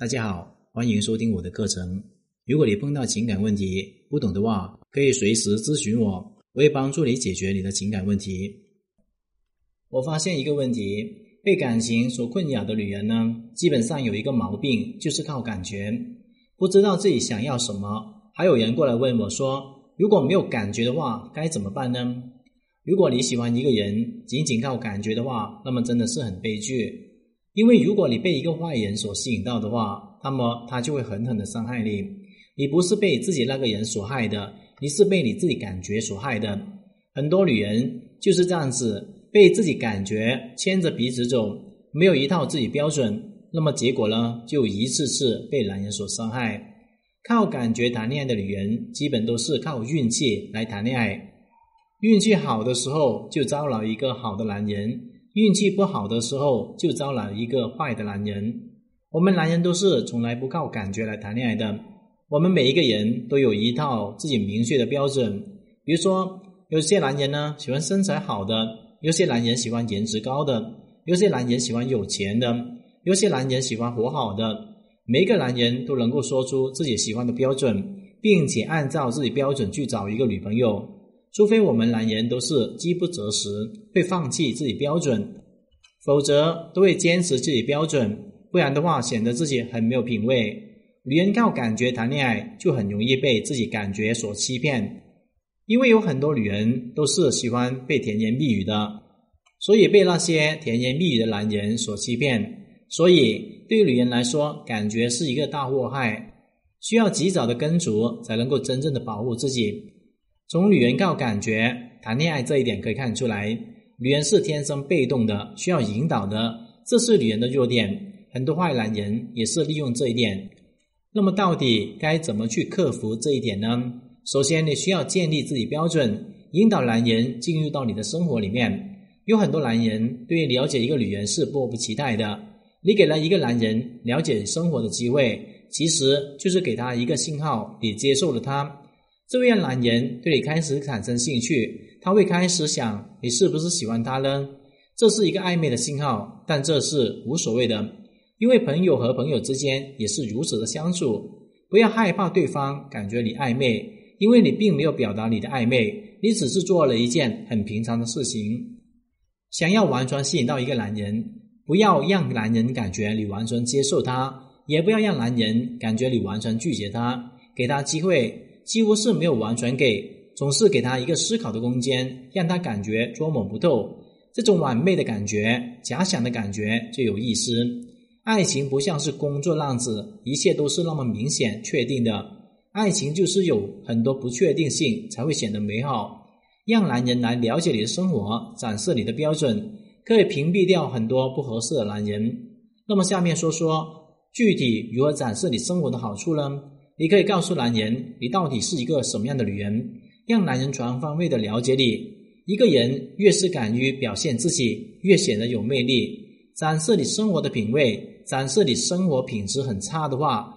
大家好，欢迎收听我的课程。如果你碰到情感问题不懂的话，可以随时咨询我，我会帮助你解决你的情感问题。我发现一个问题，被感情所困扰的女人呢，基本上有一个毛病，就是靠感觉，不知道自己想要什么。还有人过来问我说，如果没有感觉的话，该怎么办呢？如果你喜欢一个人，仅仅靠感觉的话，那么真的是很悲剧。因为如果你被一个坏人所吸引到的话，那么他就会狠狠的伤害你。你不是被自己那个人所害的，你是被你自己感觉所害的。很多女人就是这样子，被自己感觉牵着鼻子走，没有一套自己标准，那么结果呢，就一次次被男人所伤害。靠感觉谈恋爱的女人，基本都是靠运气来谈恋爱。运气好的时候，就招来一个好的男人。运气不好的时候，就招来一个坏的男人。我们男人都是从来不靠感觉来谈恋爱的。我们每一个人都有一套自己明确的标准。比如说，有些男人呢喜欢身材好的，有些男人喜欢颜值高的，有些男人喜欢有钱的，有些男人喜欢活好的。每一个男人都能够说出自己喜欢的标准，并且按照自己标准去找一个女朋友。除非我们男人都是饥不择食，会放弃自己标准，否则都会坚持自己标准，不然的话显得自己很没有品味。女人靠感觉谈恋爱，就很容易被自己感觉所欺骗，因为有很多女人都是喜欢被甜言蜜语的，所以被那些甜言蜜语的男人所欺骗。所以对于女人来说，感觉是一个大祸害，需要及早的根除，才能够真正的保护自己。从女人靠感觉谈恋爱这一点可以看出来，女人是天生被动的，需要引导的，这是女人的弱点。很多坏男人也是利用这一点。那么，到底该怎么去克服这一点呢？首先，你需要建立自己标准，引导男人进入到你的生活里面。有很多男人对于了解一个女人是迫不及待的，你给了一个男人了解生活的机会，其实就是给他一个信号，你接受了他。这位男人对你开始产生兴趣，他会开始想你是不是喜欢他呢？这是一个暧昧的信号，但这是无所谓的，因为朋友和朋友之间也是如此的相处。不要害怕对方感觉你暧昧，因为你并没有表达你的暧昧，你只是做了一件很平常的事情。想要完全吸引到一个男人，不要让男人感觉你完全接受他，也不要让男人感觉你完全拒绝他，给他机会。几乎是没有完全给，总是给他一个思考的空间，让他感觉捉摸不透。这种完美的感觉、假想的感觉就有意思。爱情不像是工作那样子，一切都是那么明显确定的。爱情就是有很多不确定性，才会显得美好。让男人来了解你的生活，展示你的标准，可以屏蔽掉很多不合适的男人。那么下面说说具体如何展示你生活的好处呢？你可以告诉男人，你到底是一个什么样的女人，让男人全方位的了解你。一个人越是敢于表现自己，越显得有魅力。展示你生活的品味，展示你生活品质很差的话，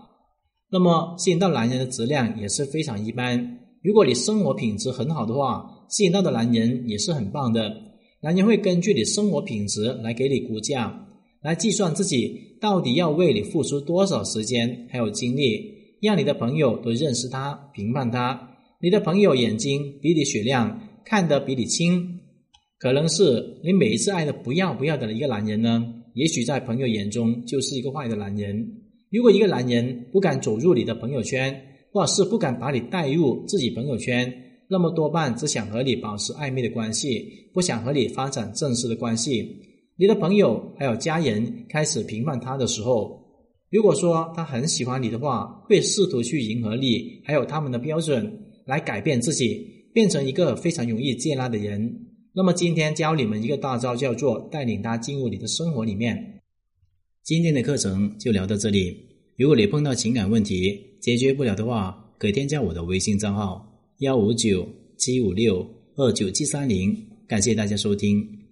那么吸引到男人的质量也是非常一般。如果你生活品质很好的话，吸引到的男人也是很棒的。男人会根据你生活品质来给你估价，来计算自己到底要为你付出多少时间还有精力。让你的朋友都认识他，评判他。你的朋友眼睛比你雪亮，看得比你清。可能是你每一次爱的不要不要的一个男人呢？也许在朋友眼中就是一个坏的男人。如果一个男人不敢走入你的朋友圈，或者是不敢把你带入自己朋友圈，那么多半只想和你保持暧昧的关系，不想和你发展正式的关系。你的朋友还有家人开始评判他的时候。如果说他很喜欢你的话，会试图去迎合你，还有他们的标准，来改变自己，变成一个非常容易接纳的人。那么今天教你们一个大招，叫做带领他进入你的生活里面。今天的课程就聊到这里。如果你碰到情感问题解决不了的话，可添加我的微信账号幺五九七五六二九七三零。感谢大家收听。